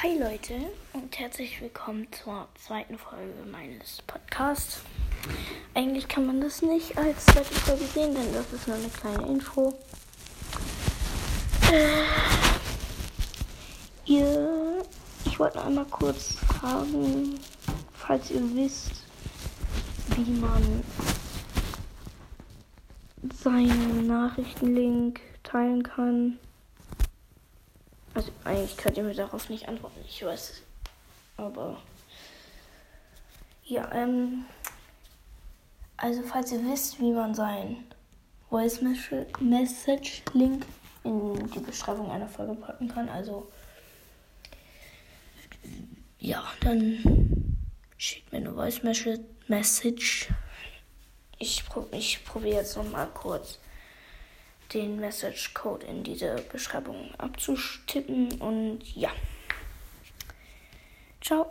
Hi Leute und herzlich willkommen zur zweiten Folge meines Podcasts. Eigentlich kann man das nicht als zweite Folge sehen, denn das ist nur eine kleine Info. Äh, ihr, ich wollte einmal kurz fragen, falls ihr wisst, wie man seinen Nachrichtenlink teilen kann. Also eigentlich könnt ihr mir darauf nicht antworten, ich weiß es. Aber ja, ähm. Also falls ihr wisst, wie man seinen Voice Message Link in die Beschreibung einer Folge packen kann, also ja, dann schickt mir eine Voice Message. Ich, ich probiere jetzt noch mal kurz den Message Code in diese Beschreibung abzustippen und ja. Ciao.